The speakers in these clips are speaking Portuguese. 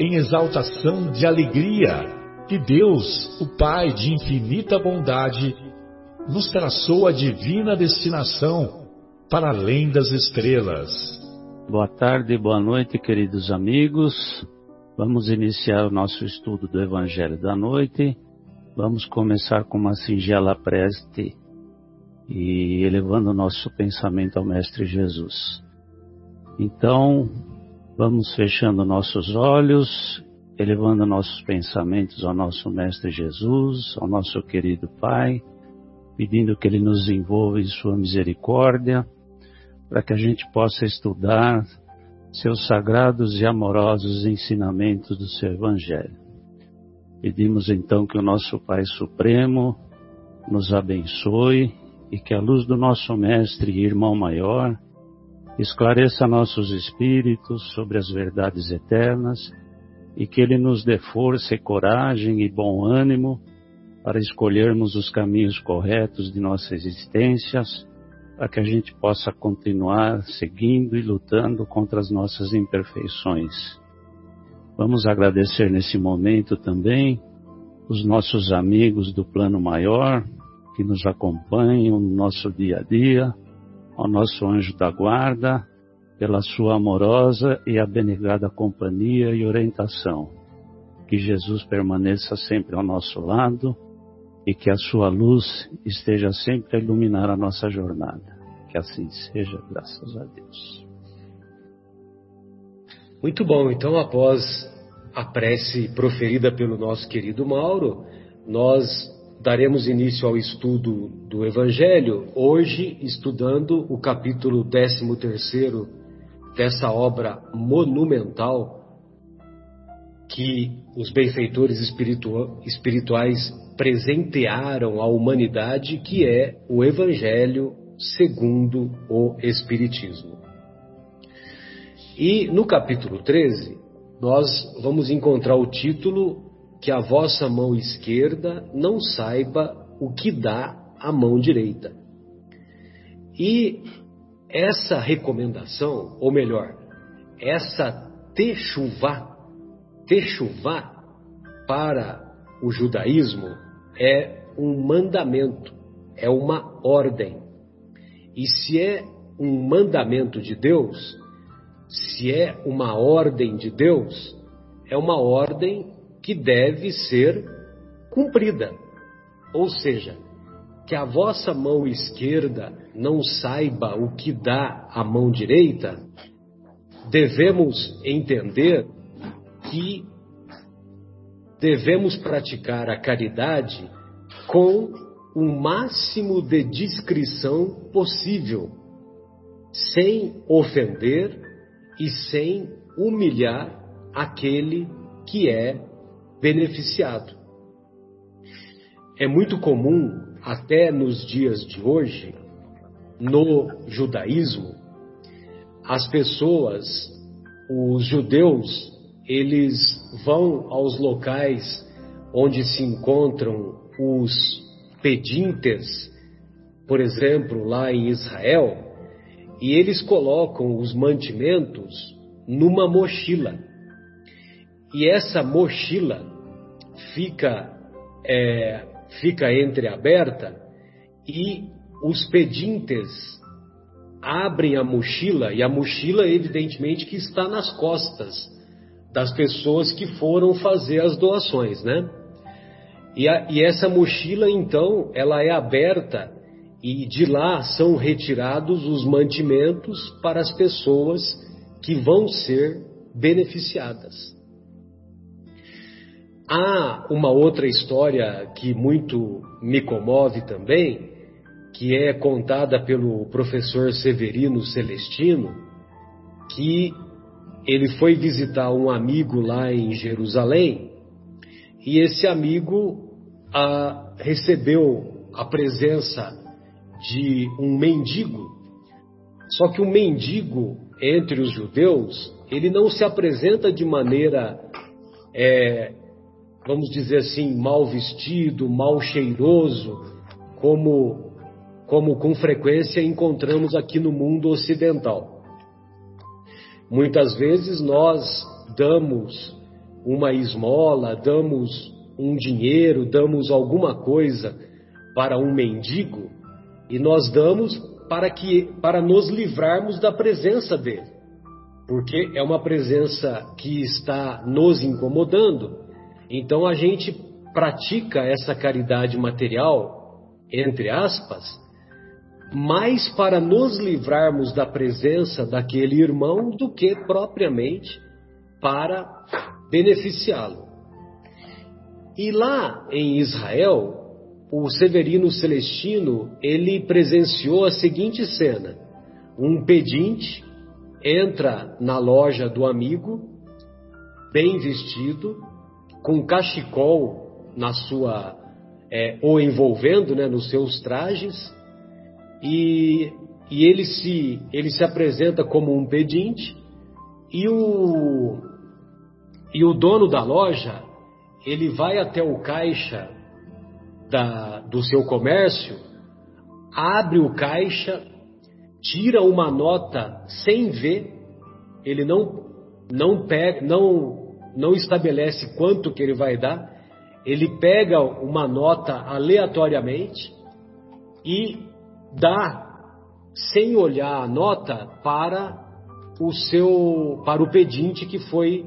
em exaltação de alegria que Deus, o Pai de infinita bondade, nos traçou a divina destinação para além das estrelas. Boa tarde, boa noite, queridos amigos. Vamos iniciar o nosso estudo do Evangelho da Noite Vamos começar com uma singela prece e elevando o nosso pensamento ao Mestre Jesus. Então, vamos fechando nossos olhos, elevando nossos pensamentos ao nosso Mestre Jesus, ao nosso querido Pai, pedindo que Ele nos envolva em Sua misericórdia, para que a gente possa estudar seus sagrados e amorosos ensinamentos do seu Evangelho. Pedimos então que o nosso Pai Supremo nos abençoe e que a luz do nosso Mestre e Irmão Maior esclareça nossos espíritos sobre as verdades eternas e que Ele nos dê força e coragem e bom ânimo para escolhermos os caminhos corretos de nossa existência, para que a gente possa continuar seguindo e lutando contra as nossas imperfeições. Vamos agradecer nesse momento também os nossos amigos do plano maior que nos acompanham no nosso dia a dia, ao nosso anjo da guarda, pela sua amorosa e abnegada companhia e orientação. Que Jesus permaneça sempre ao nosso lado e que a sua luz esteja sempre a iluminar a nossa jornada. Que assim seja, graças a Deus. Muito bom, então após a prece proferida pelo nosso querido Mauro, nós daremos início ao estudo do Evangelho, hoje estudando o capítulo 13 dessa obra monumental que os benfeitores espirituais presentearam à humanidade, que é o Evangelho segundo o Espiritismo. E no capítulo 13, nós vamos encontrar o título que a vossa mão esquerda não saiba o que dá a mão direita. E essa recomendação, ou melhor, essa techuvá, techuvá para o judaísmo é um mandamento, é uma ordem. E se é um mandamento de Deus, se é uma ordem de Deus, é uma ordem que deve ser cumprida. Ou seja, que a vossa mão esquerda não saiba o que dá a mão direita, devemos entender que devemos praticar a caridade com o máximo de discrição possível, sem ofender e sem humilhar aquele que é beneficiado. É muito comum, até nos dias de hoje, no judaísmo, as pessoas, os judeus, eles vão aos locais onde se encontram os pedintes, por exemplo, lá em Israel, e eles colocam os mantimentos numa mochila. E essa mochila fica, é, fica entreaberta e os pedintes abrem a mochila e a mochila evidentemente que está nas costas das pessoas que foram fazer as doações, né? E, a, e essa mochila, então, ela é aberta e de lá são retirados os mantimentos para as pessoas que vão ser beneficiadas. Há uma outra história que muito me comove também, que é contada pelo professor Severino Celestino, que ele foi visitar um amigo lá em Jerusalém e esse amigo ah, recebeu a presença de um mendigo. Só que o mendigo entre os judeus, ele não se apresenta de maneira, é, vamos dizer assim, mal vestido, mal cheiroso, como, como com frequência encontramos aqui no mundo ocidental. Muitas vezes nós damos uma esmola, damos um dinheiro, damos alguma coisa para um mendigo e nós damos para que para nos livrarmos da presença dele. Porque é uma presença que está nos incomodando. Então a gente pratica essa caridade material, entre aspas, mais para nos livrarmos da presença daquele irmão do que propriamente para beneficiá-lo. E lá em Israel, o Severino Celestino, ele presenciou a seguinte cena: um pedinte entra na loja do amigo, bem vestido, com cachecol na sua é, ou envolvendo, né, nos seus trajes, e, e ele se ele se apresenta como um pedinte e o e o dono da loja ele vai até o caixa da, do seu comércio, abre o caixa, tira uma nota sem ver, ele não não pega, não não estabelece quanto que ele vai dar, ele pega uma nota aleatoriamente e dá sem olhar a nota para o seu para o pedinte que foi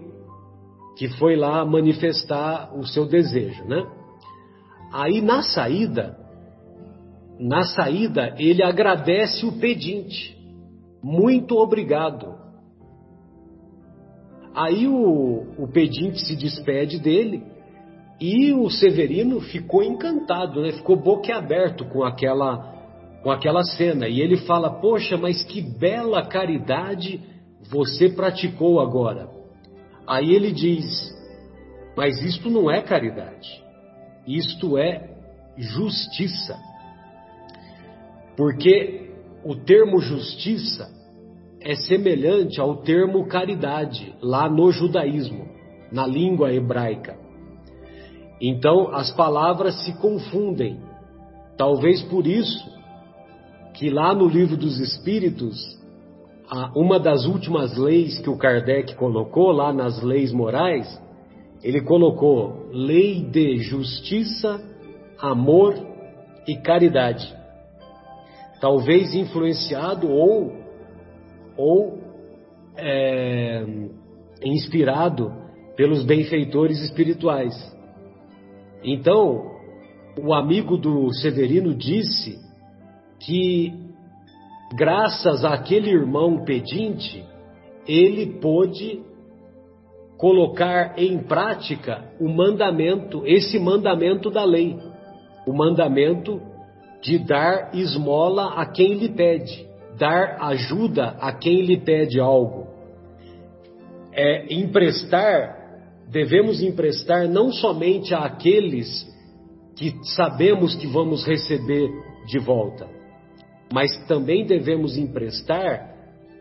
que foi lá manifestar o seu desejo, né? Aí na saída, na saída, ele agradece o pedinte. Muito obrigado. Aí o, o pedinte se despede dele e o Severino ficou encantado, né? ficou boquiaberto com aquela, com aquela cena. E ele fala: Poxa, mas que bela caridade você praticou agora. Aí ele diz: Mas isto não é caridade. Isto é justiça. Porque o termo justiça é semelhante ao termo caridade lá no judaísmo, na língua hebraica. Então as palavras se confundem. Talvez por isso que lá no livro dos Espíritos, uma das últimas leis que o Kardec colocou lá nas leis morais ele colocou lei de justiça, amor e caridade. Talvez influenciado ou, ou é, inspirado pelos benfeitores espirituais. Então, o amigo do Severino disse que, graças àquele irmão pedinte, ele pôde colocar em prática o mandamento, esse mandamento da lei, o mandamento de dar esmola a quem lhe pede, dar ajuda a quem lhe pede algo. É emprestar, devemos emprestar não somente àqueles que sabemos que vamos receber de volta, mas também devemos emprestar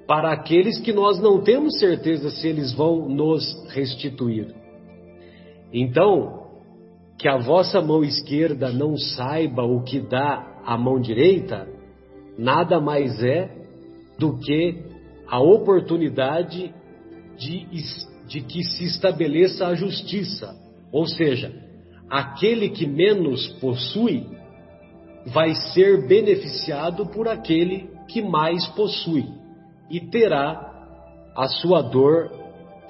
para aqueles que nós não temos certeza se eles vão nos restituir. Então, que a vossa mão esquerda não saiba o que dá a mão direita, nada mais é do que a oportunidade de, de que se estabeleça a justiça. Ou seja, aquele que menos possui vai ser beneficiado por aquele que mais possui e terá a sua dor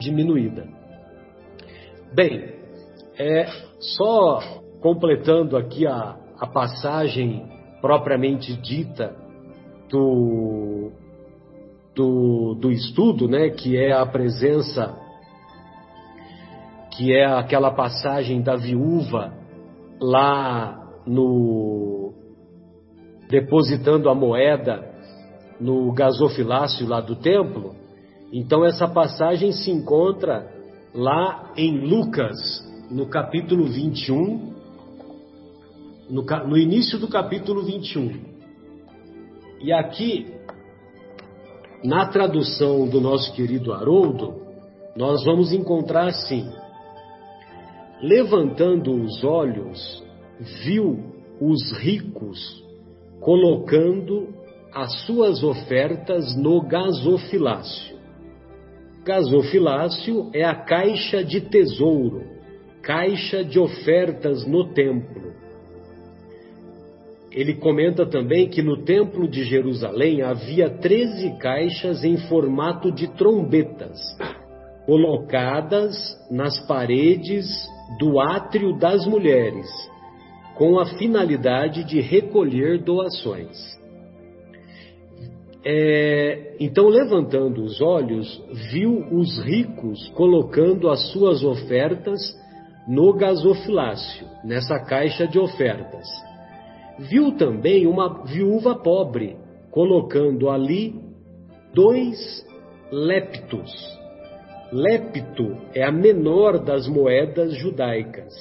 diminuída. Bem, é só completando aqui a, a passagem propriamente dita do, do, do estudo, né, que é a presença, que é aquela passagem da viúva lá no depositando a moeda no gasofilácio lá do templo. Então essa passagem se encontra lá em Lucas, no capítulo 21, no, no início do capítulo 21. E aqui, na tradução do nosso querido Haroldo, nós vamos encontrar assim: levantando os olhos, viu os ricos colocando as suas ofertas no gasofilácio. Gasofilácio é a caixa de tesouro, caixa de ofertas no templo. Ele comenta também que no templo de Jerusalém havia 13 caixas em formato de trombetas, colocadas nas paredes do átrio das mulheres, com a finalidade de recolher doações. É, então, levantando os olhos, viu os ricos colocando as suas ofertas no gasofilácio, nessa caixa de ofertas. Viu também uma viúva pobre colocando ali dois leptos. Lepto é a menor das moedas judaicas.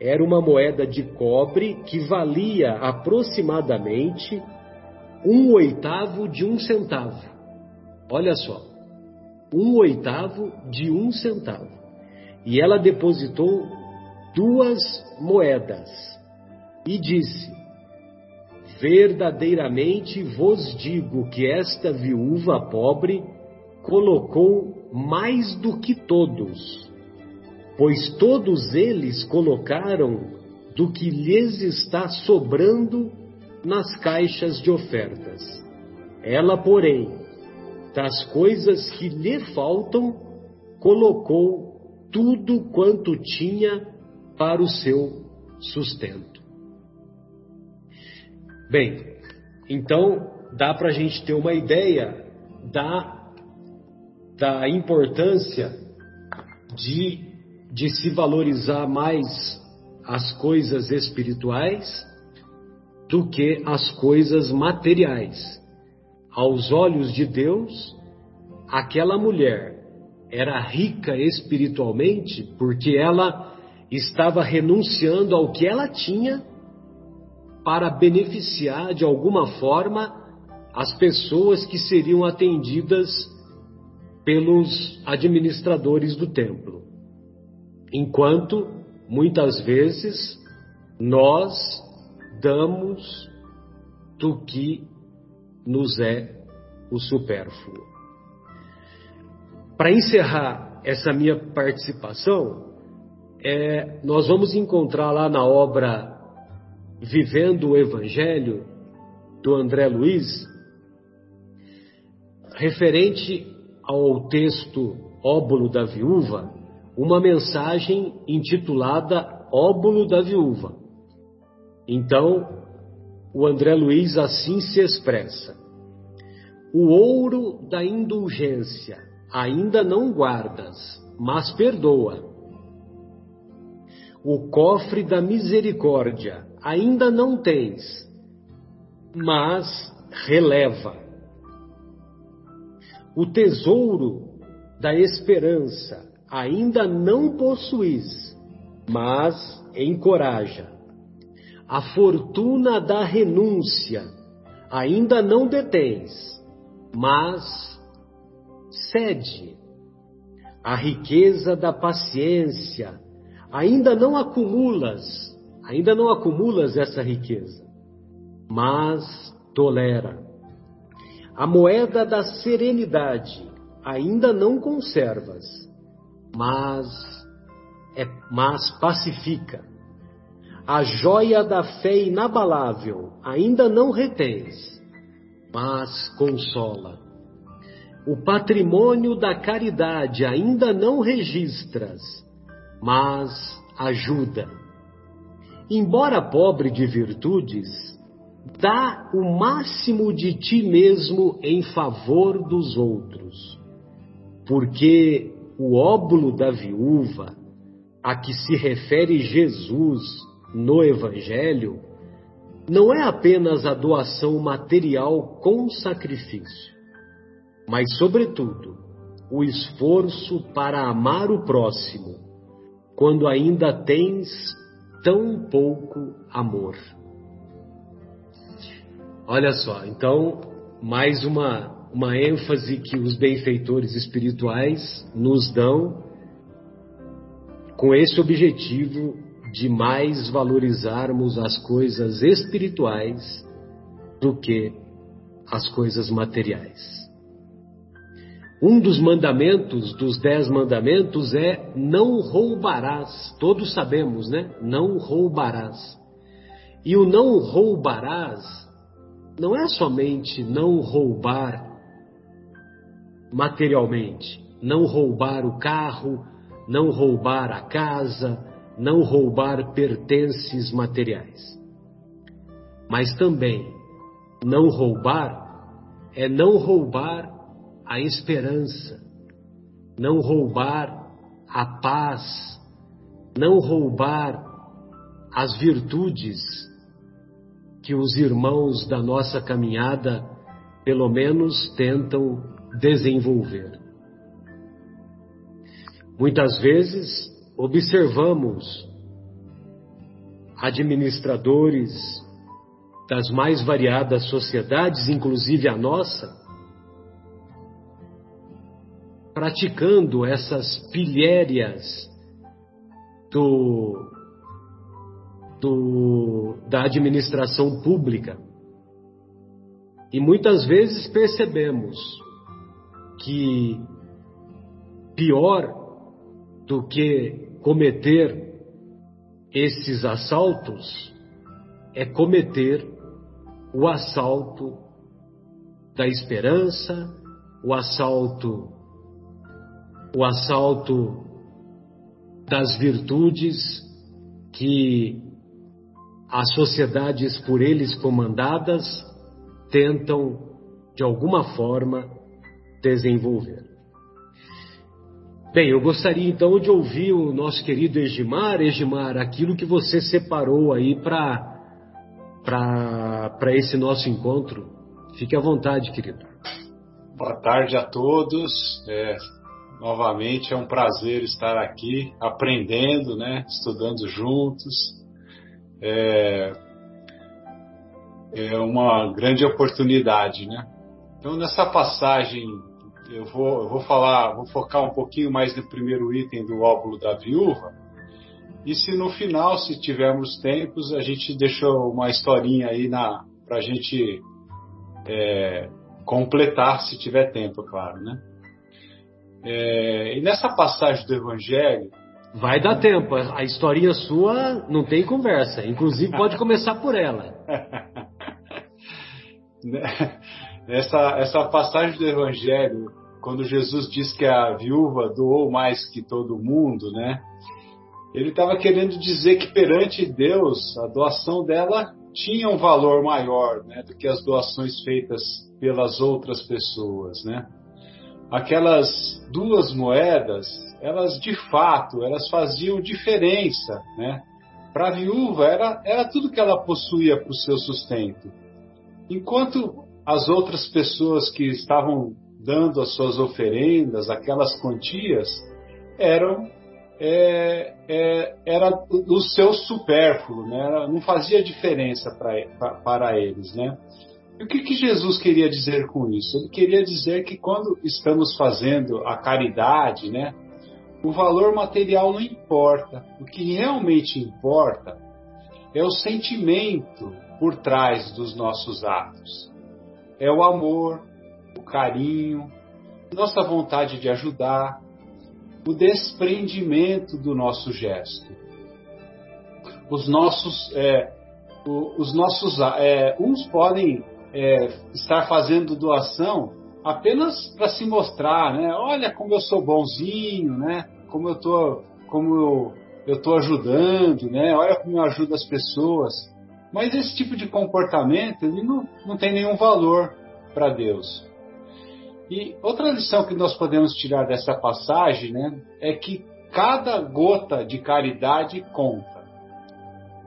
Era uma moeda de cobre que valia aproximadamente um oitavo de um centavo. Olha só, um oitavo de um centavo. E ela depositou duas moedas e disse: Verdadeiramente vos digo que esta viúva pobre colocou mais do que todos, pois todos eles colocaram do que lhes está sobrando nas caixas de ofertas. Ela, porém, das coisas que lhe faltam, colocou tudo quanto tinha para o seu sustento. Bem, então dá para a gente ter uma ideia da, da importância de, de se valorizar mais as coisas espirituais do que as coisas materiais. Aos olhos de Deus, aquela mulher era rica espiritualmente porque ela estava renunciando ao que ela tinha para beneficiar de alguma forma as pessoas que seriam atendidas pelos administradores do templo. Enquanto muitas vezes nós damos do que nos é o supérfluo. Para encerrar essa minha participação, é, nós vamos encontrar lá na obra Vivendo o Evangelho, do André Luiz, referente ao texto Óbolo da Viúva, uma mensagem intitulada Óbolo da Viúva. Então, o André Luiz assim se expressa: O ouro da indulgência ainda não guardas, mas perdoa. O cofre da misericórdia ainda não tens, mas releva. O tesouro da esperança ainda não possuis, mas encoraja. A fortuna da renúncia ainda não detens, mas cede. A riqueza da paciência ainda não acumulas, ainda não acumulas essa riqueza, mas tolera. A moeda da serenidade ainda não conservas, mas é, mas pacifica. A joia da fé inabalável ainda não retens, mas consola. O patrimônio da caridade ainda não registras, mas ajuda. Embora pobre de virtudes, dá o máximo de ti mesmo em favor dos outros, porque o óbulo da viúva, a que se refere Jesus no Evangelho, não é apenas a doação material com sacrifício, mas, sobretudo, o esforço para amar o próximo, quando ainda tens tão pouco amor. Olha só, então, mais uma, uma ênfase que os benfeitores espirituais nos dão com esse objetivo de mais valorizarmos as coisas espirituais do que as coisas materiais. Um dos mandamentos, dos dez mandamentos, é não roubarás. Todos sabemos, né? Não roubarás. E o não roubarás não é somente não roubar materialmente, não roubar o carro, não roubar a casa, não roubar pertences materiais. Mas também não roubar é não roubar a esperança, não roubar a paz, não roubar as virtudes que os irmãos da nossa caminhada, pelo menos, tentam desenvolver. Muitas vezes observamos administradores das mais variadas sociedades, inclusive a nossa, praticando essas pilhérias do do, da administração pública. E muitas vezes percebemos que pior do que cometer esses assaltos é cometer o assalto da esperança, o assalto o assalto das virtudes que as sociedades por eles comandadas tentam, de alguma forma, desenvolver. Bem, eu gostaria então de ouvir o nosso querido Egimar. Egimar, aquilo que você separou aí para esse nosso encontro. Fique à vontade, querido. Boa tarde a todos. É, novamente é um prazer estar aqui aprendendo, né, estudando juntos é, é uma grande oportunidade, né? Então nessa passagem eu vou, eu vou falar, vou focar um pouquinho mais no primeiro item do óvulo da viúva. E se no final, se tivermos tempos, a gente deixou uma historinha aí na para a gente é, completar, se tiver tempo, é claro, né? É, e nessa passagem do Evangelho, Vai dar tempo. A historinha sua não tem conversa. Inclusive, pode começar por ela. essa, essa passagem do Evangelho, quando Jesus diz que a viúva doou mais que todo mundo, né? Ele estava querendo dizer que perante Deus, a doação dela tinha um valor maior né, do que as doações feitas pelas outras pessoas, né? Aquelas duas moedas elas de fato, elas faziam diferença, né? Para a viúva era, era tudo que ela possuía para o seu sustento. Enquanto as outras pessoas que estavam dando as suas oferendas, aquelas quantias, eram é, é, era o seu supérfluo, né? não fazia diferença pra, pra, para eles. Né? E o que, que Jesus queria dizer com isso? Ele queria dizer que quando estamos fazendo a caridade, né? O valor material não importa. O que realmente importa é o sentimento por trás dos nossos atos. É o amor, o carinho, nossa vontade de ajudar, o desprendimento do nosso gesto. Os nossos, é, os nossos, é, uns podem é, estar fazendo doação apenas para se mostrar, né? Olha como eu sou bonzinho, né? Como eu tô, como eu, eu estou ajudando, né? Olha como eu ajudo as pessoas. Mas esse tipo de comportamento ele não, não tem nenhum valor para Deus. E outra lição que nós podemos tirar dessa passagem, né, é que cada gota de caridade conta.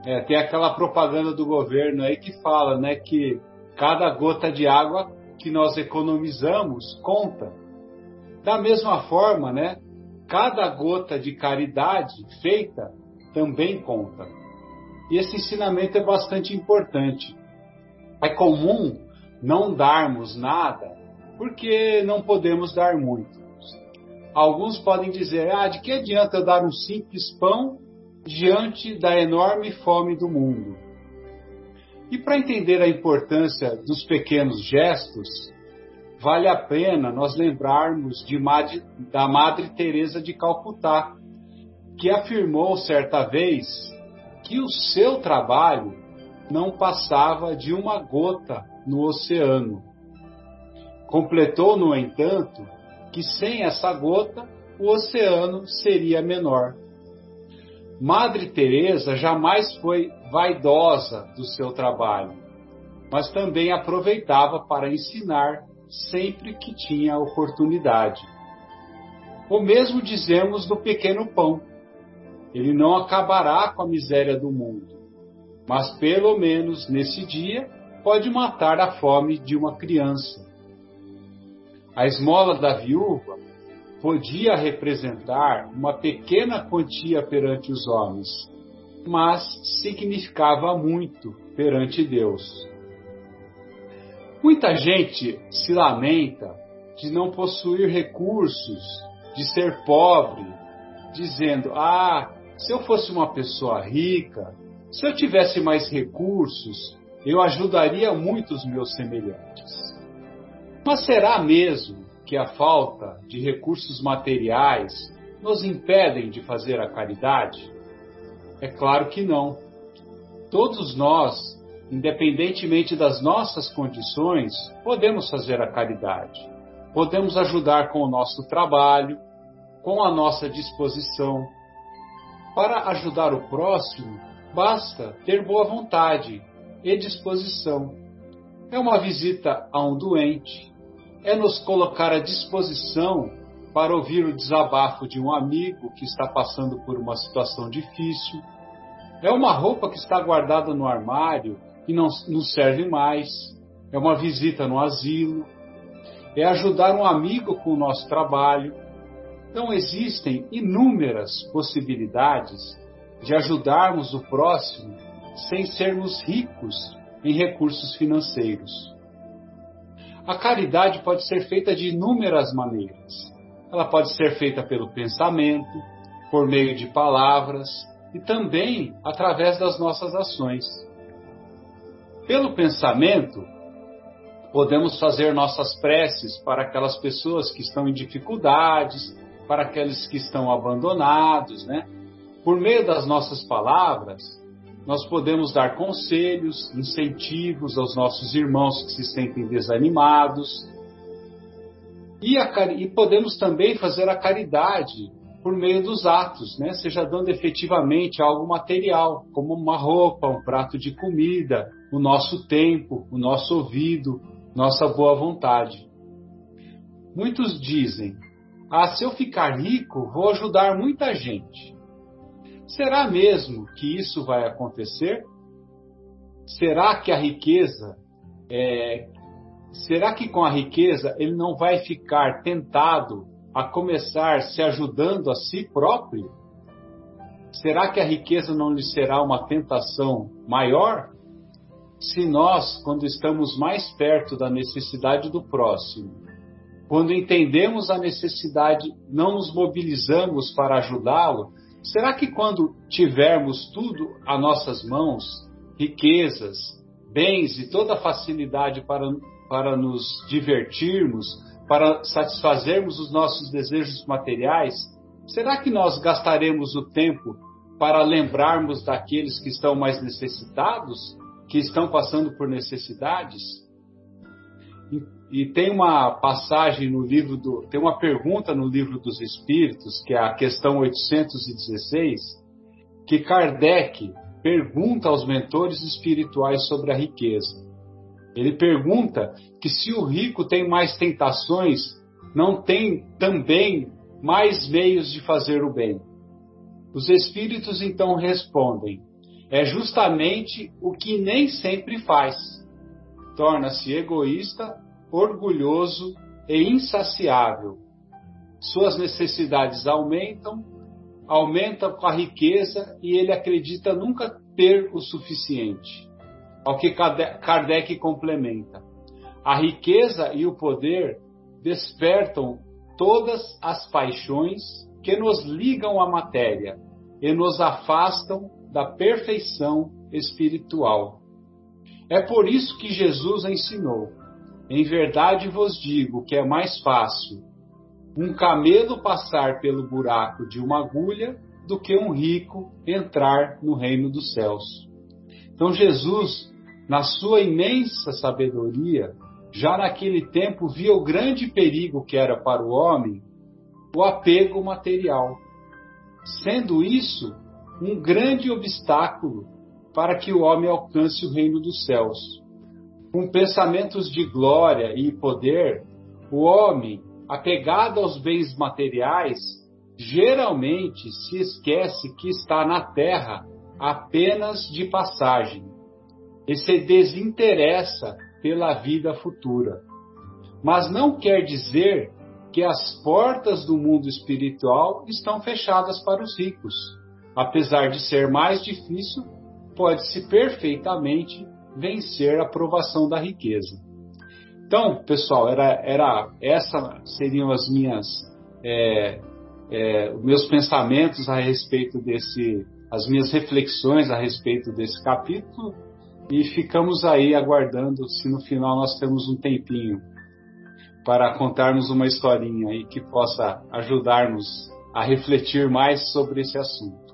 É, tem aquela propaganda do governo aí que fala, né, que cada gota de água que nós economizamos conta. Da mesma forma, né, cada gota de caridade feita também conta. E esse ensinamento é bastante importante. É comum não darmos nada porque não podemos dar muito. Alguns podem dizer: ah, de que adianta eu dar um simples pão diante da enorme fome do mundo? E para entender a importância dos pequenos gestos, vale a pena nós lembrarmos de, da Madre Teresa de Calcutá, que afirmou certa vez que o seu trabalho não passava de uma gota no oceano. Completou, no entanto, que sem essa gota o oceano seria menor. Madre Teresa jamais foi vaidosa do seu trabalho, mas também aproveitava para ensinar sempre que tinha oportunidade. O mesmo dizemos do pequeno pão. Ele não acabará com a miséria do mundo, mas pelo menos nesse dia pode matar a fome de uma criança. A esmola da viúva podia representar uma pequena quantia perante os homens, mas significava muito perante Deus. Muita gente se lamenta de não possuir recursos, de ser pobre, dizendo: Ah, se eu fosse uma pessoa rica, se eu tivesse mais recursos, eu ajudaria muito os meus semelhantes. Mas será mesmo que a falta de recursos materiais nos impedem de fazer a caridade? É claro que não. Todos nós, independentemente das nossas condições, podemos fazer a caridade. Podemos ajudar com o nosso trabalho, com a nossa disposição. Para ajudar o próximo, basta ter boa vontade e disposição. É uma visita a um doente, é nos colocar à disposição para ouvir o desabafo de um amigo que está passando por uma situação difícil. É uma roupa que está guardada no armário e não nos serve mais. É uma visita no asilo. É ajudar um amigo com o nosso trabalho. Então existem inúmeras possibilidades de ajudarmos o próximo sem sermos ricos em recursos financeiros. A caridade pode ser feita de inúmeras maneiras. Ela pode ser feita pelo pensamento, por meio de palavras e também através das nossas ações. Pelo pensamento, podemos fazer nossas preces para aquelas pessoas que estão em dificuldades, para aqueles que estão abandonados, né? Por meio das nossas palavras, nós podemos dar conselhos, incentivos aos nossos irmãos que se sentem desanimados. E, a, e podemos também fazer a caridade por meio dos atos, né? seja dando efetivamente algo material, como uma roupa, um prato de comida, o nosso tempo, o nosso ouvido, nossa boa vontade. Muitos dizem: Ah, se eu ficar rico, vou ajudar muita gente. Será mesmo que isso vai acontecer? Será que a riqueza, é, será que com a riqueza ele não vai ficar tentado a começar se ajudando a si próprio? Será que a riqueza não lhe será uma tentação maior? Se nós, quando estamos mais perto da necessidade do próximo, quando entendemos a necessidade, não nos mobilizamos para ajudá-lo, Será que quando tivermos tudo a nossas mãos, riquezas, bens e toda a facilidade para, para nos divertirmos, para satisfazermos os nossos desejos materiais, será que nós gastaremos o tempo para lembrarmos daqueles que estão mais necessitados, que estão passando por necessidades? E tem uma passagem no livro do. Tem uma pergunta no livro dos Espíritos, que é a questão 816, que Kardec pergunta aos mentores espirituais sobre a riqueza. Ele pergunta que se o rico tem mais tentações, não tem também mais meios de fazer o bem. Os espíritos então respondem: é justamente o que nem sempre faz. Torna-se egoísta, orgulhoso e insaciável. Suas necessidades aumentam, aumentam com a riqueza e ele acredita nunca ter o suficiente. Ao que Kardec complementa: a riqueza e o poder despertam todas as paixões que nos ligam à matéria e nos afastam da perfeição espiritual. É por isso que Jesus ensinou: em verdade vos digo que é mais fácil um camelo passar pelo buraco de uma agulha do que um rico entrar no reino dos céus. Então Jesus, na sua imensa sabedoria, já naquele tempo via o grande perigo que era para o homem o apego material, sendo isso um grande obstáculo para que o homem alcance o reino dos céus. Com pensamentos de glória e poder, o homem, apegado aos bens materiais, geralmente se esquece que está na terra apenas de passagem e se desinteressa pela vida futura. Mas não quer dizer que as portas do mundo espiritual estão fechadas para os ricos. Apesar de ser mais difícil, pode-se perfeitamente vencer a provação da riqueza. Então, pessoal, era, era essa seriam as minhas é, é, meus pensamentos a respeito desse, as minhas reflexões a respeito desse capítulo e ficamos aí aguardando se no final nós temos um tempinho para contarmos uma historinha aí que possa ajudar-nos a refletir mais sobre esse assunto.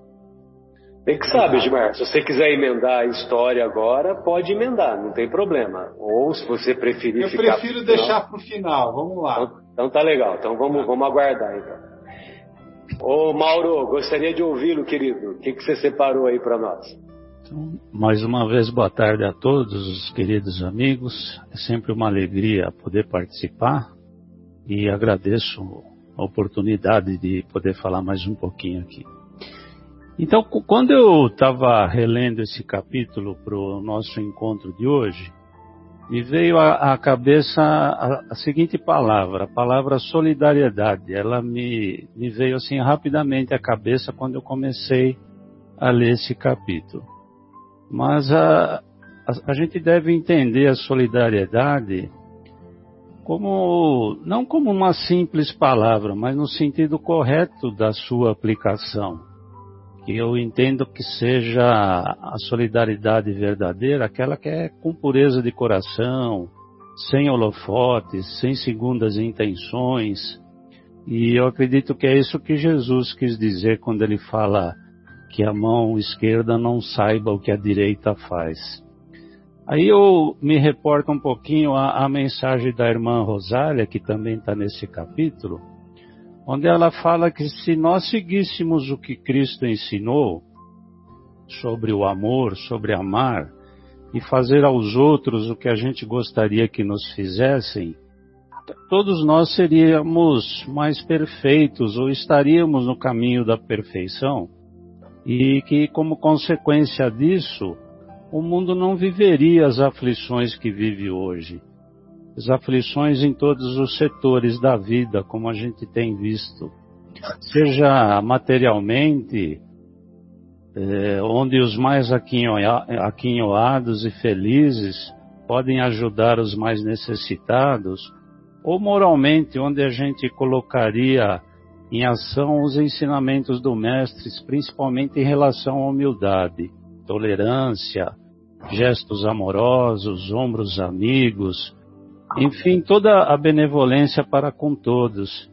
Bem que sabe, Edmar, se você quiser emendar a história agora, pode emendar, não tem problema. Ou se você preferir Eu ficar prefiro deixar para o final, vamos lá. Então, então, tá legal, então vamos, vamos aguardar então. Ô Mauro, gostaria de ouvi-lo, querido. O que, que você separou aí para nós? Então, mais uma vez, boa tarde a todos os queridos amigos. É sempre uma alegria poder participar e agradeço a oportunidade de poder falar mais um pouquinho aqui. Então, quando eu estava relendo esse capítulo para o nosso encontro de hoje, me veio à cabeça a, a, seguinte palavra, a palavra solidariedade. Ela me, me veio assim rapidamente à cabeça quando eu comecei a ler esse capítulo. Mas a, a, a gente deve entender a solidariedade como não como uma simples palavra, mas no sentido correto da sua aplicação. Que eu entendo que seja a solidariedade verdadeira, aquela que é com pureza de coração, sem holofotes, sem segundas intenções. E eu acredito que é isso que Jesus quis dizer quando ele fala que a mão esquerda não saiba o que a direita faz. Aí eu me reporto um pouquinho a, a mensagem da irmã Rosália, que também está nesse capítulo, onde ela fala que se nós seguíssemos o que Cristo ensinou sobre o amor, sobre amar, e fazer aos outros o que a gente gostaria que nos fizessem, todos nós seríamos mais perfeitos ou estaríamos no caminho da perfeição e que, como consequência disso, o mundo não viveria as aflições que vive hoje. As aflições em todos os setores da vida, como a gente tem visto, seja materialmente, é, onde os mais aquinhoados e felizes podem ajudar os mais necessitados, ou moralmente, onde a gente colocaria em ação os ensinamentos do Mestre, principalmente em relação à humildade, tolerância, gestos amorosos, ombros amigos, enfim, toda a benevolência para com todos.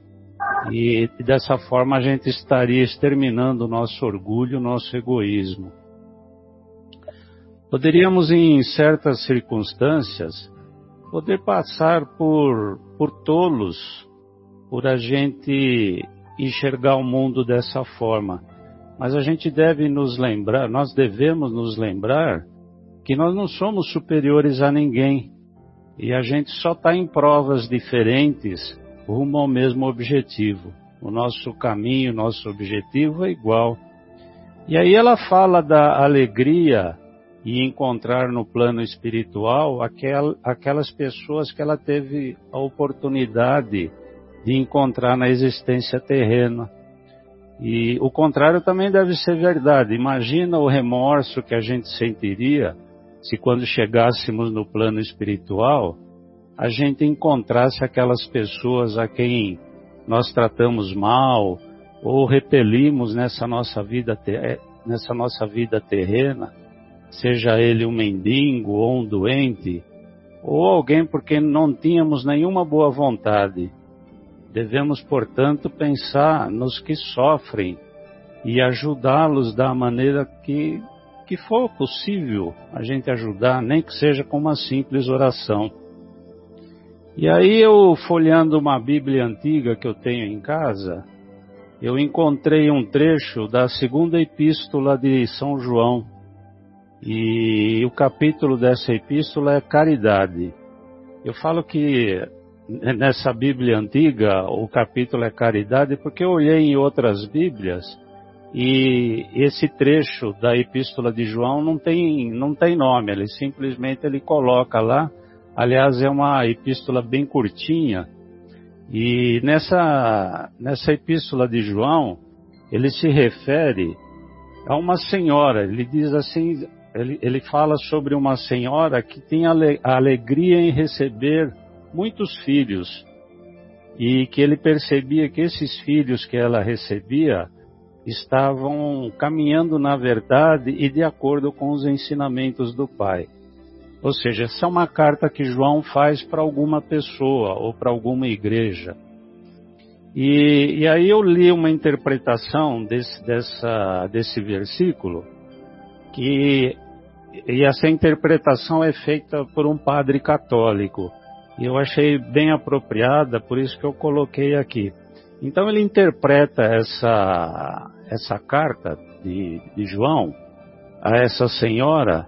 E, dessa forma a gente estaria exterminando o nosso orgulho, o nosso egoísmo. Poderíamos, em certas circunstâncias, poder passar por, por tolos, por a gente enxergar o mundo dessa forma. Mas a gente deve nos lembrar, nós devemos nos lembrar que nós não somos superiores a ninguém e a gente só está em provas diferentes rumo ao mesmo objetivo. O nosso caminho, nosso objetivo é igual. E aí ela fala da alegria e encontrar no plano espiritual aquel, aquelas pessoas que ela teve a oportunidade de encontrar na existência terrena. E o contrário também deve ser verdade. Imagina o remorso que a gente sentiria se quando chegássemos no plano espiritual, a gente encontrasse aquelas pessoas a quem nós tratamos mal ou repelimos nessa nossa vida, eh, nessa nossa vida terrena, seja ele um mendigo ou um doente, ou alguém porque não tínhamos nenhuma boa vontade. Devemos, portanto, pensar nos que sofrem e ajudá-los da maneira que, que for possível a gente ajudar, nem que seja com uma simples oração. E aí eu, folheando uma Bíblia antiga que eu tenho em casa, eu encontrei um trecho da segunda epístola de São João. E o capítulo dessa epístola é caridade. Eu falo que nessa Bíblia antiga o capítulo é caridade porque eu olhei em outras Bíblias e esse trecho da epístola de João não tem, não tem nome, ele simplesmente ele coloca lá. Aliás, é uma epístola bem curtinha. E nessa, nessa epístola de João, ele se refere a uma senhora. Ele diz assim, ele, ele fala sobre uma senhora que tinha a alegria em receber muitos filhos e que ele percebia que esses filhos que ela recebia estavam caminhando na verdade e de acordo com os ensinamentos do Pai. Ou seja, essa é uma carta que João faz para alguma pessoa ou para alguma igreja. E, e, aí eu li uma interpretação desse, dessa, desse versículo que e essa interpretação é feita por um padre católico. E eu achei bem apropriada, por isso que eu coloquei aqui. Então ele interpreta essa, essa carta de, de João a essa senhora,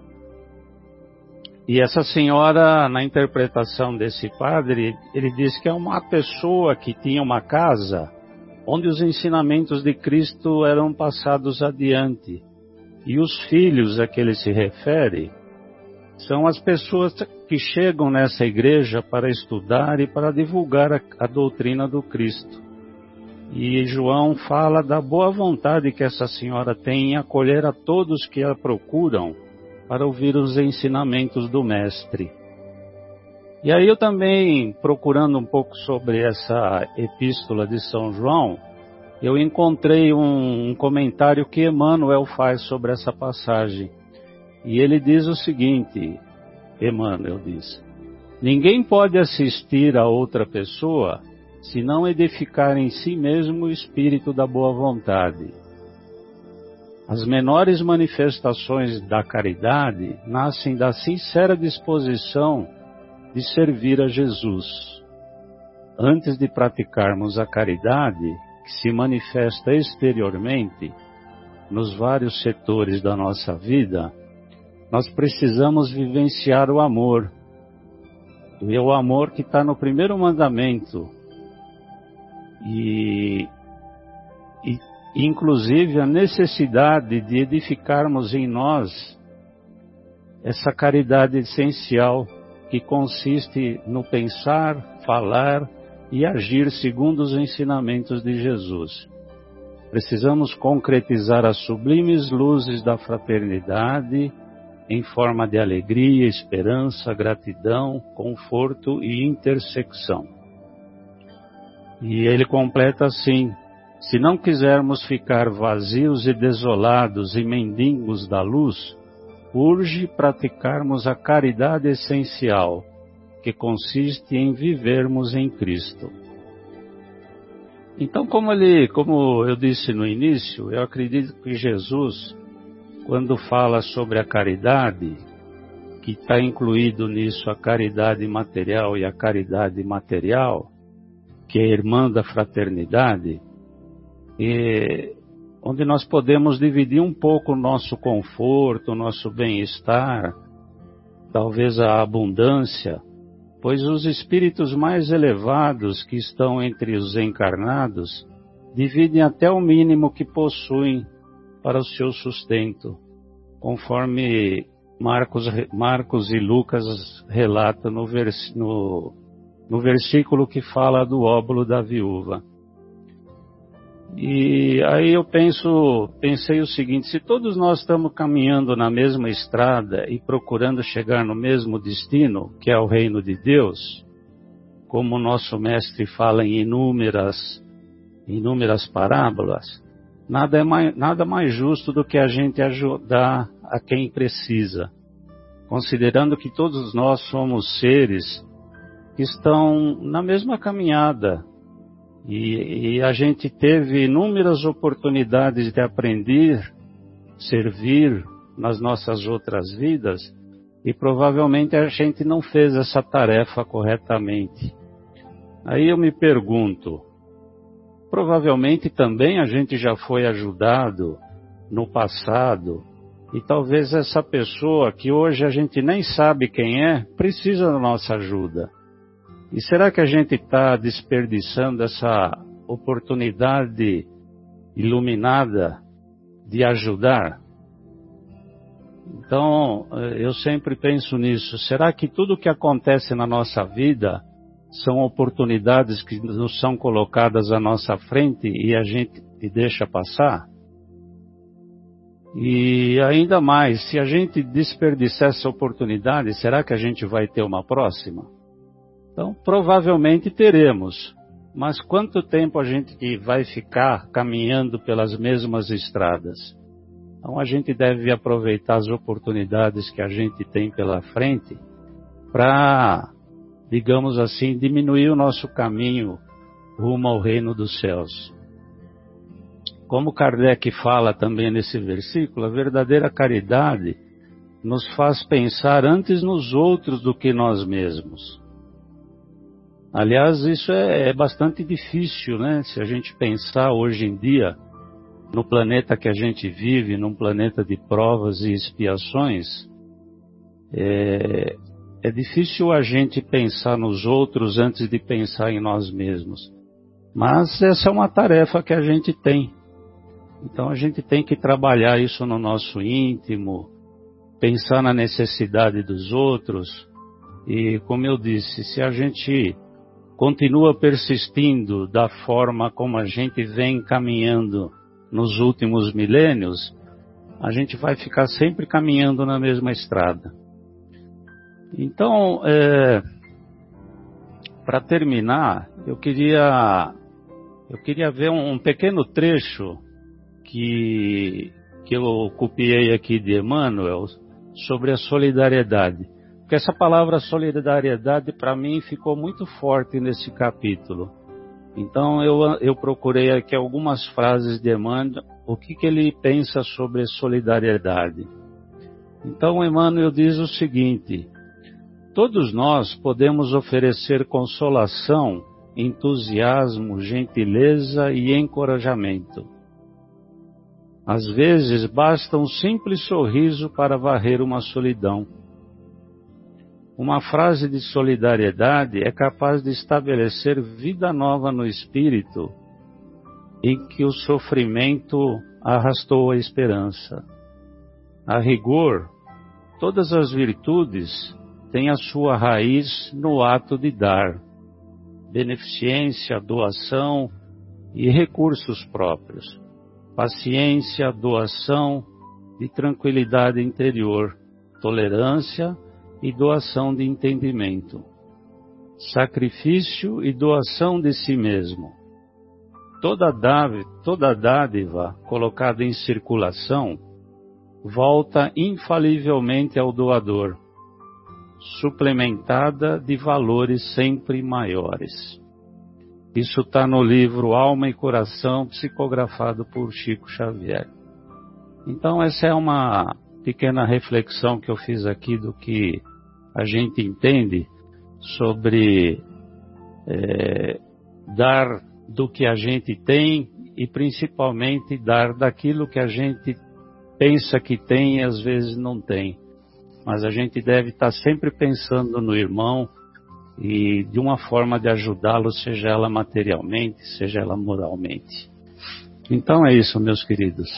e essa senhora, na interpretação desse padre, ele diz que é uma pessoa que tinha uma casa onde os ensinamentos de Cristo eram passados adiante. E os filhos a que ele se refere são as pessoas que chegam nessa igreja para estudar e para divulgar a, a doutrina do Cristo. E João fala da boa vontade que essa senhora tem em acolher a todos que a procuram para ouvir os ensinamentos do Mestre. E aí eu também, procurando um pouco sobre essa epístola de São João, eu encontrei um, um comentário que Emmanuel faz sobre essa passagem. E ele diz o seguinte, Emmanuel diz, Ninguém pode assistir a outra pessoa se não edificar em si mesmo o espírito da boa vontade. As menores manifestações da caridade nascem da sincera disposição de servir a Jesus. Antes de praticarmos a caridade, que se manifesta exteriormente nos vários setores da nossa vida, nós precisamos vivenciar o amor. E é o amor que está no primeiro mandamento, e, e inclusive a necessidade de edificarmos em nós essa caridade essencial que consiste no pensar, falar e agir segundo os ensinamentos de Jesus. Precisamos concretizar as sublimes luzes da fraternidade em forma de alegria, esperança, gratidão, conforto e intersecção. E ele completa assim: se não quisermos ficar vazios e desolados e mendigos da luz, urge praticarmos a caridade essencial, que consiste em vivermos em Cristo. Então, como ele, como eu disse no início, eu acredito que Jesus, quando fala sobre a caridade, que está incluído nisso a caridade material e a caridade material, que é irmã da fraternidade, e onde nós podemos dividir um pouco o nosso conforto, o nosso bem-estar, talvez a abundância, pois os espíritos mais elevados que estão entre os encarnados dividem até o mínimo que possuem para o seu sustento, conforme Marcos, Marcos e Lucas relatam no, vers, no, no versículo que fala do óbolo da viúva. E aí eu penso, pensei o seguinte, se todos nós estamos caminhando na mesma estrada e procurando chegar no mesmo destino, que é o reino de Deus, como o nosso mestre fala em inúmeras, inúmeras parábolas, nada, é mais, nada mais justo do que a gente ajudar a quem precisa, considerando que todos nós somos seres estão na mesma caminhada, e, e a gente teve inúmeras oportunidades de aprender, servir nas nossas outras vidas, e provavelmente a gente não fez essa tarefa corretamente. Aí eu me pergunto, provavelmente também a gente já foi ajudado no passado, e talvez essa pessoa que hoje a gente nem sabe quem é, precisa da nossa ajuda. E será que a gente está desperdiçando essa oportunidade iluminada de ajudar? Então, eh, eu sempre penso nisso. Será que tudo o que acontece na nossa vida são oportunidades que nos são colocadas à nossa frente e a gente deixa passar? E ainda mais, se a gente desperdiçar essa oportunidade, será que a gente vai ter uma próxima? Então, provavelmente teremos, mas quanto tempo a gente vai ficar caminhando pelas mesmas estradas? Então, a gente deve aproveitar as oportunidades que a gente tem pela frente para, digamos assim, diminuir o nosso caminho rumo ao reino dos céus. Como Kardec fala também nesse versículo, a verdadeira caridade nos faz pensar antes nos outros do que nós mesmos. Aliás, isso é, é, bastante difícil, né? Se a gente pensar hoje em dia no planeta que a gente vive, num planeta de provas e expiações, é, é difícil a gente pensar nos outros antes de pensar em nós mesmos. Mas essa é uma tarefa que a gente tem. Então a gente tem que trabalhar isso no nosso íntimo, pensar na necessidade dos outros. E como eu disse, se a gente continua persistindo da forma como a gente vem caminhando nos últimos milênios, a gente vai ficar sempre caminhando na mesma estrada. Então, é, para terminar, eu queria eu queria ver um, um, pequeno trecho que que eu copiei aqui de Emmanuel sobre a solidariedade. Porque essa palavra solidariedade para mim ficou muito forte nesse capítulo. Então eu, eu procurei aqui algumas frases de Emmanuel, o que, que ele pensa sobre solidariedade. Então Emmanuel diz o seguinte: Todos nós podemos oferecer consolação, entusiasmo, gentileza e encorajamento. Às vezes basta um simples sorriso para varrer uma solidão uma frase de solidariedade é capaz de estabelecer vida nova no espírito em que o sofrimento arrastou a esperança. A rigor, todas as virtudes têm a sua raiz no ato de dar, beneficência, doação e recursos próprios, paciência, doação de tranquilidade interior, tolerância e doação de entendimento, sacrifício e doação de si mesmo. Toda dádiva, toda dádiva colocada em circulação volta infalivelmente ao doador, suplementada de valores sempre maiores. Isso está no livro Alma e Coração, psicografado por Chico Xavier. Então, essa é uma pequena reflexão que eu fiz aqui do que a gente entende sobre é, dar do que a gente tem e principalmente dar daquilo que a gente pensa que tem e às vezes não tem. Mas a gente deve estar sempre pensando no irmão e de uma forma de ajudá-lo, seja ela materialmente, seja ela moralmente. Então é isso, meus queridos.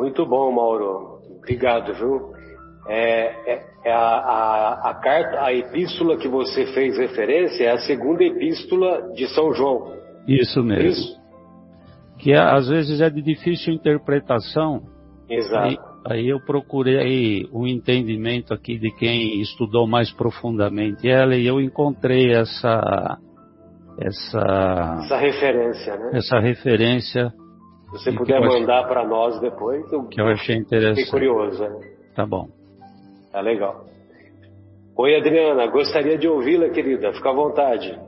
Muito bom, Mauro. Obrigado, viu? É, é, é a, a, a, carta, a epístola que você fez referência é a segunda epístola de São João. Isso mesmo. Isso? Que é, às vezes é de difícil interpretação. Exato. Aí, aí eu procurei o um entendimento aqui de quem estudou mais profundamente ela e eu encontrei essa essa essa referência, né? Essa referência. Se você puder mandar para nós depois, eu, que eu achei interessante. Fiquei curioso. Né? Tá bom. Tá legal. Oi, Adriana, gostaria de ouvi-la, querida. Fica à vontade.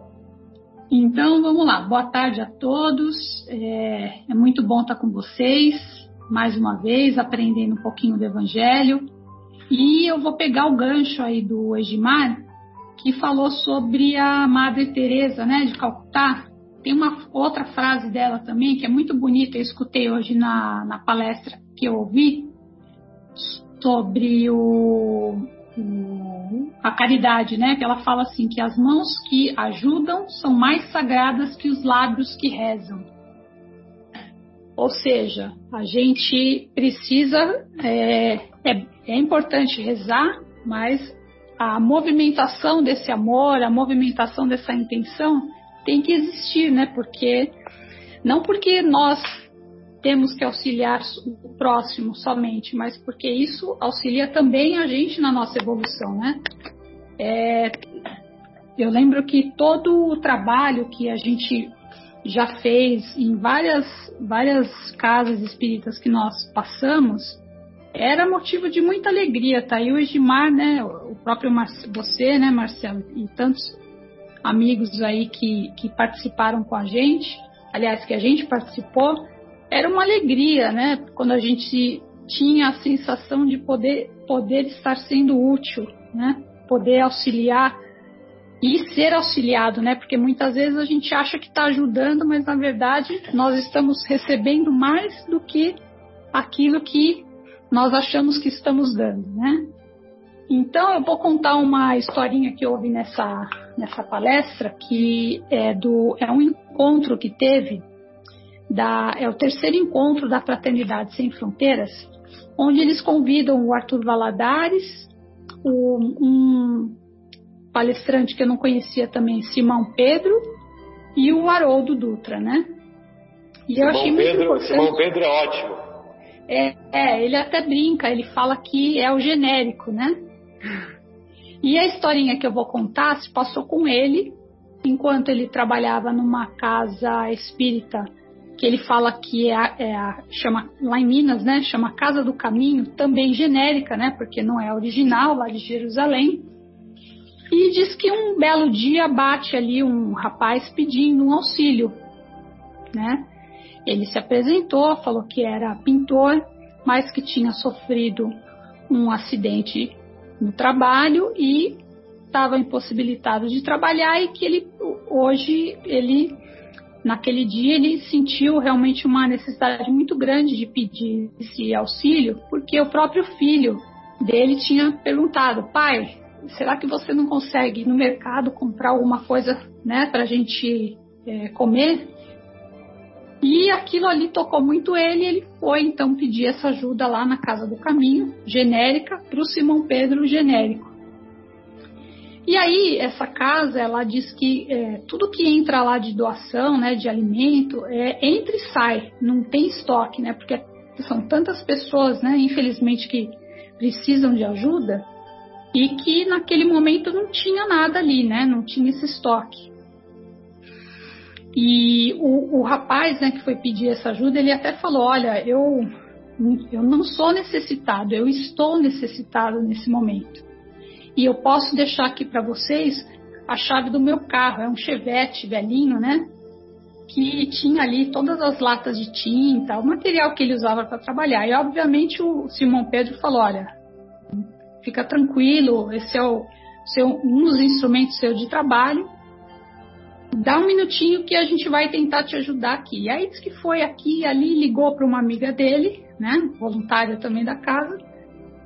Então, vamos lá. Boa tarde a todos. É, é, muito bom estar com vocês, mais uma vez, aprendendo um pouquinho do Evangelho. E eu vou pegar o gancho aí do Egimar, que falou sobre a Madre Teresa, né, de Calcutá. Tem uma outra frase dela também que é muito bonita. Eu escutei hoje na, na palestra que eu ouvi sobre o, o, a caridade, né? Que ela fala assim que as mãos que ajudam são mais sagradas que os lábios que rezam. Ou seja, a gente precisa é, é, é importante rezar, mas a movimentação desse amor, a movimentação dessa intenção tem que existir, né? Porque não porque nós temos que auxiliar o próximo somente, mas porque isso auxilia também a gente na nossa evolução, né? É, eu lembro que todo o trabalho que a gente já fez em várias, várias casas espíritas que nós passamos era motivo de muita alegria. Tá aí o Edmar, né? O próprio Mar você, né, Marcelo, e tantos amigos aí que, que participaram com a gente, aliás, que a gente participou era uma alegria, né? Quando a gente tinha a sensação de poder, poder estar sendo útil, né? Poder auxiliar e ser auxiliado, né? Porque muitas vezes a gente acha que está ajudando, mas na verdade nós estamos recebendo mais do que aquilo que nós achamos que estamos dando, né? Então eu vou contar uma historinha que houve nessa nessa palestra que é do é um encontro que teve da, é o terceiro encontro da Fraternidade Sem Fronteiras, onde eles convidam o Arthur Valadares, o, um palestrante que eu não conhecia também, Simão Pedro, e o Haroldo Dutra, né? E Simão, eu achei muito Pedro, importante. Simão Pedro é ótimo. É, é, ele até brinca, ele fala que é o genérico, né? E a historinha que eu vou contar se passou com ele, enquanto ele trabalhava numa casa espírita que ele fala que é, a, é a, chama lá em Minas, né? Chama Casa do Caminho, também genérica, né? Porque não é original lá de Jerusalém. E diz que um belo dia bate ali um rapaz pedindo um auxílio, né? Ele se apresentou, falou que era pintor, mas que tinha sofrido um acidente no trabalho e estava impossibilitado de trabalhar e que ele hoje ele naquele dia ele sentiu realmente uma necessidade muito grande de pedir esse auxílio, porque o próprio filho dele tinha perguntado: pai, será que você não consegue ir no mercado comprar alguma coisa né, para a gente é, comer? E aquilo ali tocou muito ele, ele foi então pedir essa ajuda lá na Casa do Caminho, genérica, para o Simão Pedro genérico. E aí, essa casa, ela diz que é, tudo que entra lá de doação, né, de alimento, é, entra e sai, não tem estoque, né, porque são tantas pessoas, né, infelizmente, que precisam de ajuda e que naquele momento não tinha nada ali, né, não tinha esse estoque. E o, o rapaz, né, que foi pedir essa ajuda, ele até falou, olha, eu, eu não sou necessitado, eu estou necessitado nesse momento. E eu posso deixar aqui para vocês a chave do meu carro. É um Chevette velhinho, né? Que tinha ali todas as latas de tinta, o material que ele usava para trabalhar. E obviamente o Simão Pedro falou: olha, fica tranquilo, esse é o seu, um dos instrumentos seu de trabalho. Dá um minutinho que a gente vai tentar te ajudar aqui. E aí disse que foi aqui e ali, ligou para uma amiga dele, né, voluntária também da casa,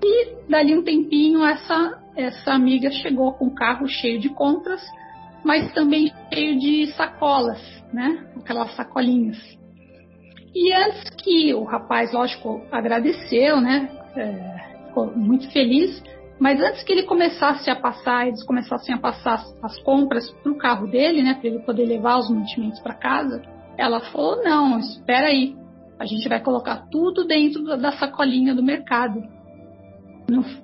e dali um tempinho essa, essa amiga chegou com o carro cheio de compras, mas também cheio de sacolas, né, aquelas sacolinhas. E antes que o rapaz, lógico, agradeceu, né, é, ficou muito feliz, mas antes que ele começasse a passar, eles começassem a passar as compras para o carro dele, né, para ele poder levar os mantimentos para casa, ela falou: não, espera aí, a gente vai colocar tudo dentro da sacolinha do mercado.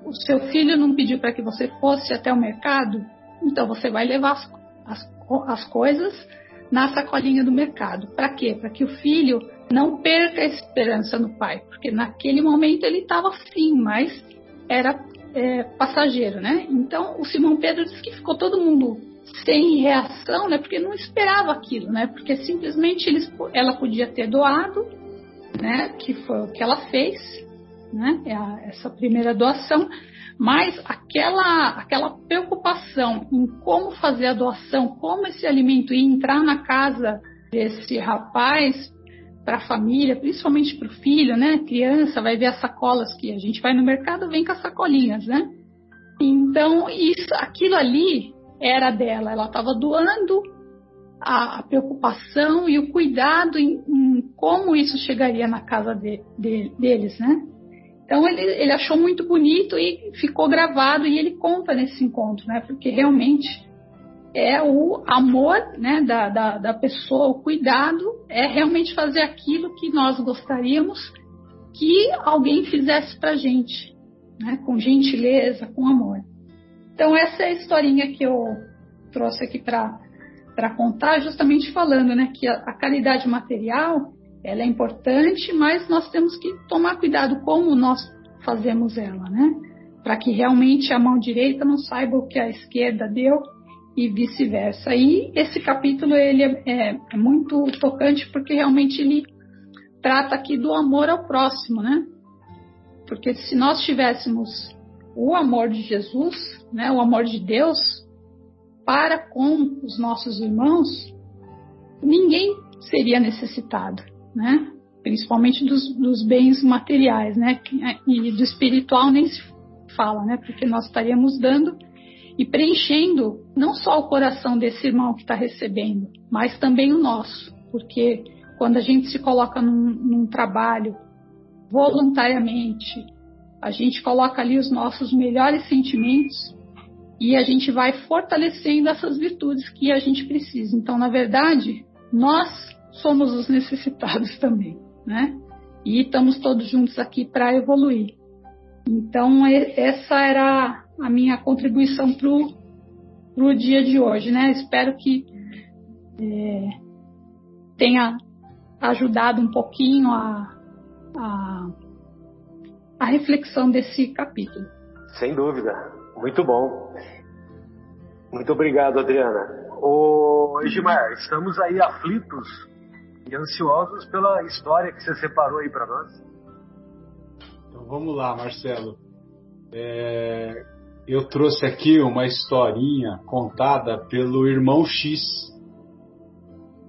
O seu filho não pediu para que você fosse até o mercado, então você vai levar as, as, as coisas na sacolinha do mercado. Para quê? Para que o filho não perca a esperança no pai, porque naquele momento ele estava sim, mas era é, passageiro, né? Então o Simão Pedro disse que ficou todo mundo sem reação, né? Porque não esperava aquilo, né? Porque simplesmente eles, ela podia ter doado, né? Que foi o que ela fez, né? É essa primeira doação, mas aquela aquela preocupação em como fazer a doação, como esse alimento ia entrar na casa desse rapaz para a família, principalmente para o filho, né? Criança vai ver as sacolas que a gente vai no mercado, vem com as sacolinhas, né? Então, isso, aquilo ali era dela. Ela estava doando a, a, preocupação e o cuidado em, em, como isso chegaria na casa de, de, deles, né? Então ele, ele achou muito bonito e ficou gravado e ele conta nesse encontro, né? Porque realmente é o amor né, da, da, da, pessoa, o cuidado, é realmente fazer aquilo que nós gostaríamos que alguém fizesse para gente, né, com gentileza, com amor. Então, essa é a historinha que eu trouxe aqui para contar, justamente falando né, que a, a caridade material ela é importante, mas nós temos que tomar cuidado como nós fazemos ela, né? Para que realmente a mão direita não saiba o que a esquerda deu e vice-versa. E esse capítulo ele é, é, é, muito tocante porque realmente ele trata aqui do amor ao próximo, né? Porque se nós tivéssemos o amor de Jesus, né, o amor de Deus para com os nossos irmãos, ninguém seria necessitado, né? Principalmente dos, dos bens materiais, né? E do espiritual nem se fala, né? Porque nós estaríamos dando e preenchendo não só o coração desse irmão que está recebendo, mas também o nosso, porque quando a gente se coloca num, num trabalho voluntariamente, a gente coloca ali os nossos melhores sentimentos e a gente vai fortalecendo essas virtudes que a gente precisa. Então, na verdade, nós somos os necessitados também, né? E estamos todos juntos aqui para evoluir. Então, essa era a minha contribuição para o dia de hoje, né? Espero que é, tenha ajudado um pouquinho a, a, a reflexão desse capítulo. Sem dúvida, muito bom. Muito obrigado, Adriana. Ô, Edmar, estamos aí aflitos e ansiosos pela história que você separou aí para nós. Vamos lá, Marcelo. É, eu trouxe aqui uma historinha contada pelo irmão X,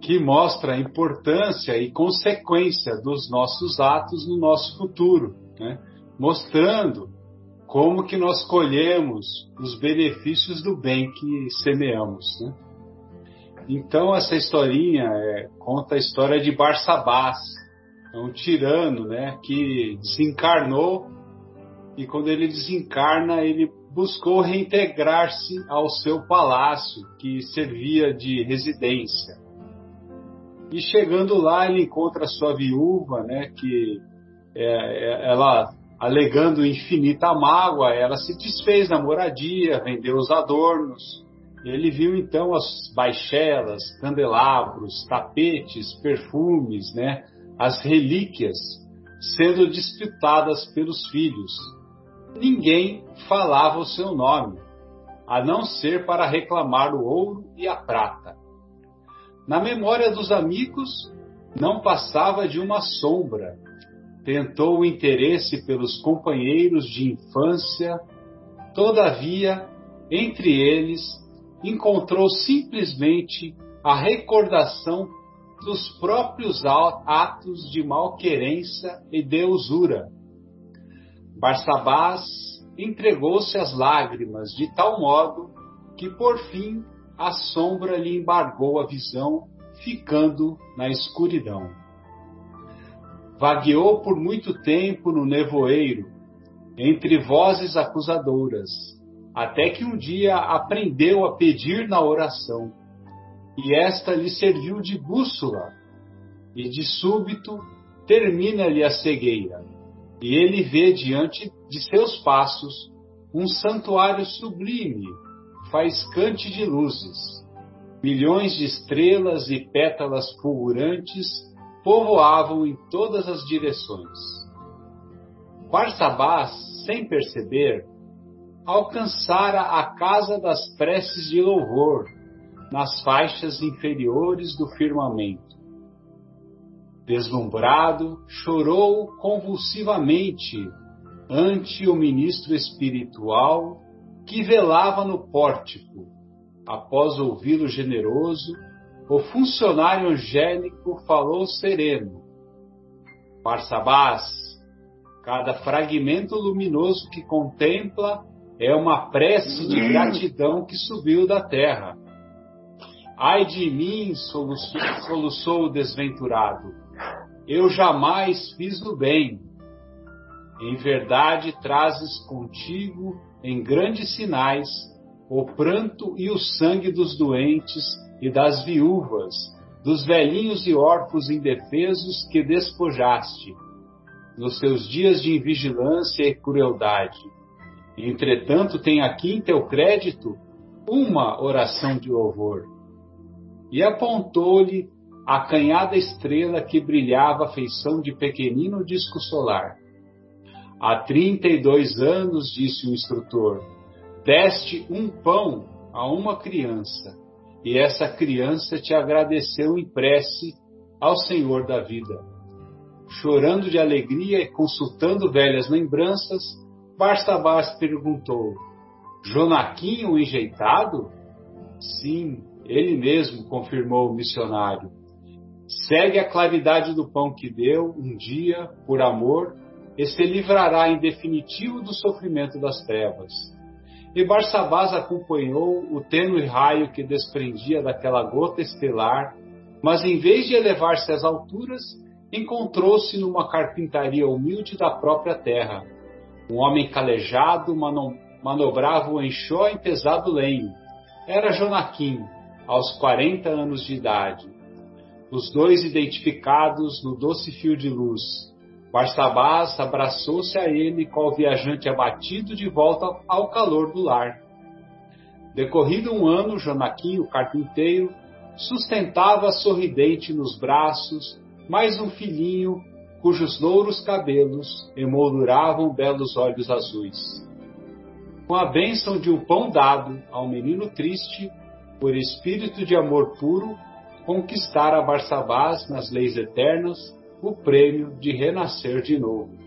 que mostra a importância e consequência dos nossos atos no nosso futuro, né? mostrando como que nós colhemos os benefícios do bem que semeamos. Né? Então essa historinha é, conta a história de Barsabás, é um tirano, né, que desencarnou e quando ele desencarna ele buscou reintegrar-se ao seu palácio, que servia de residência. E chegando lá, ele encontra sua viúva, né, que é, é, ela, alegando infinita mágoa, ela se desfez da moradia, vendeu os adornos. Ele viu então as baixelas, candelabros, tapetes, perfumes, né, as relíquias sendo disputadas pelos filhos ninguém falava o seu nome, a não ser para reclamar o ouro e a prata. Na memória dos amigos, não passava de uma sombra. Tentou o interesse pelos companheiros de infância, todavia, entre eles, encontrou simplesmente a recordação dos próprios atos de malquerência e de usura. Barsabás entregou-se às lágrimas de tal modo que, por fim, a sombra lhe embargou a visão, ficando na escuridão. Vagueou por muito tempo no nevoeiro, entre vozes acusadoras, até que um dia aprendeu a pedir na oração, e esta lhe serviu de bússola, e de súbito termina-lhe a cegueira, e ele vê diante de seus passos um santuário sublime, faiscante de luzes. Milhões de estrelas e pétalas fulgurantes povoavam em todas as direções. Barsabás, sem perceber, alcançara a casa das preces de louvor, nas faixas inferiores do firmamento. Deslumbrado, chorou convulsivamente ante o ministro espiritual que velava no pórtico. Após ouvi-lo generoso, o funcionário angélico falou sereno: Barsabás, cada fragmento luminoso que contempla é uma prece de gratidão que subiu da terra. Ai de mim, soluçou, o desventurado. Eu jamais fiz o bem. Em verdade, trazes contigo, em grandes sinais, o pranto e o sangue dos doentes e das viúvas, dos velhinhos e órfãos indefesos que despojaste, nos seus dias de invigilância e crueldade. Entretanto, tem aqui em teu crédito uma oração de louvor. E apontou-lhe a canhada estrela que brilhava à feição de pequenino disco solar. Há trinta e dois anos, disse o instrutor, deste um pão a uma criança, e essa criança te agradeceu em prece ao Senhor da vida. Chorando de alegria e consultando velhas lembranças, Barsabás perguntou: Jonaquim o enjeitado? Sim, ele mesmo, confirmou o missionário. Segue a claridade do pão que deu um dia, por amor, e se livrará em definitivo do sofrimento das trevas. E Barsabás acompanhou o tênue raio que desprendia daquela gota estelar, mas em vez de elevar-se às alturas, encontrou-se numa carpintaria humilde da própria terra, um homem calejado manobrava o enxó em pesado lenho. Era Jonaquim, aos 40 anos de idade. Os dois identificados no doce fio de luz. Barsabás abraçou-se a ele o viajante abatido de volta ao calor do lar. Decorrido um ano, Jonaquim, o carpinteiro, sustentava sorridente nos braços mais um filhinho cujos louros cabelos emolduravam belos olhos azuis. Com a bênção de um pão dado ao menino triste, por espírito de amor puro, conquistara Barsabás nas leis eternas o prêmio de renascer de novo.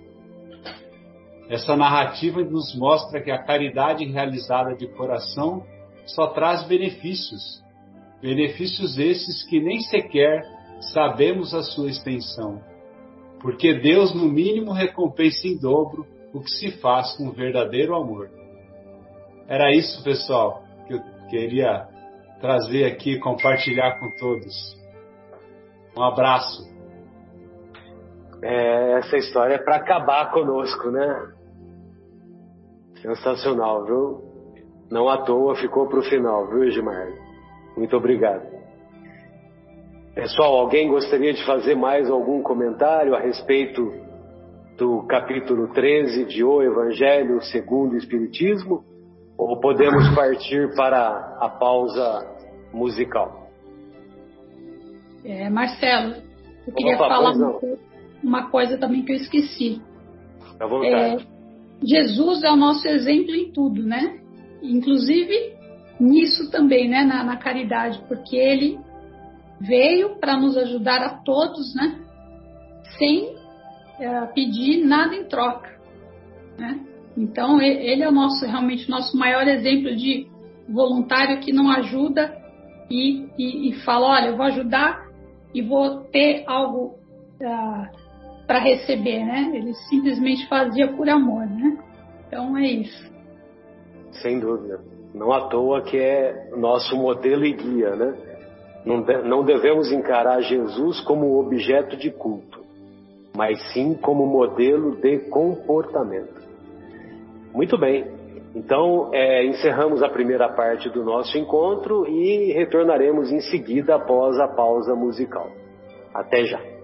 Essa narrativa nos mostra que a caridade realizada de coração só traz benefícios, benefícios esses que nem sequer sabemos a sua extensão porque Deus, no mínimo, recompensa em dobro o que se faz com verdadeiro amor. Era isso, pessoal, que eu queria trazer aqui compartilhar com todos. Um abraço. É, essa história é para acabar conosco, né? Sensacional, viu? Não à toa ficou para o final, viu, Edmar? Muito obrigado. Pessoal, alguém gostaria de fazer mais algum comentário a respeito do capítulo 13 de O Evangelho segundo o Espiritismo? Ou podemos partir para a pausa musical? É, Marcelo, eu queria Opa, falar uma, uma, coisa também que eu esqueci. Vontade. É, Jesus é o nosso exemplo em tudo, né? Inclusive nisso também, né? Na, na caridade, porque ele veio para nos ajudar a todos, né? Sem é, pedir nada em troca, né? Então ele é o nosso realmente o nosso maior exemplo de voluntário que não ajuda e, e, e fala, olha, eu vou ajudar e vou ter algo ah, para receber, né? Ele simplesmente fazia por amor, né? Então é isso. Sem dúvida. Não à toa que é nosso modelo e guia, né? Não, de, não devemos encarar Jesus como objeto de culto, mas sim como modelo de comportamento. Muito bem. Então, é, encerramos a primeira parte do nosso encontro e retornaremos em seguida após a pausa musical. Até já!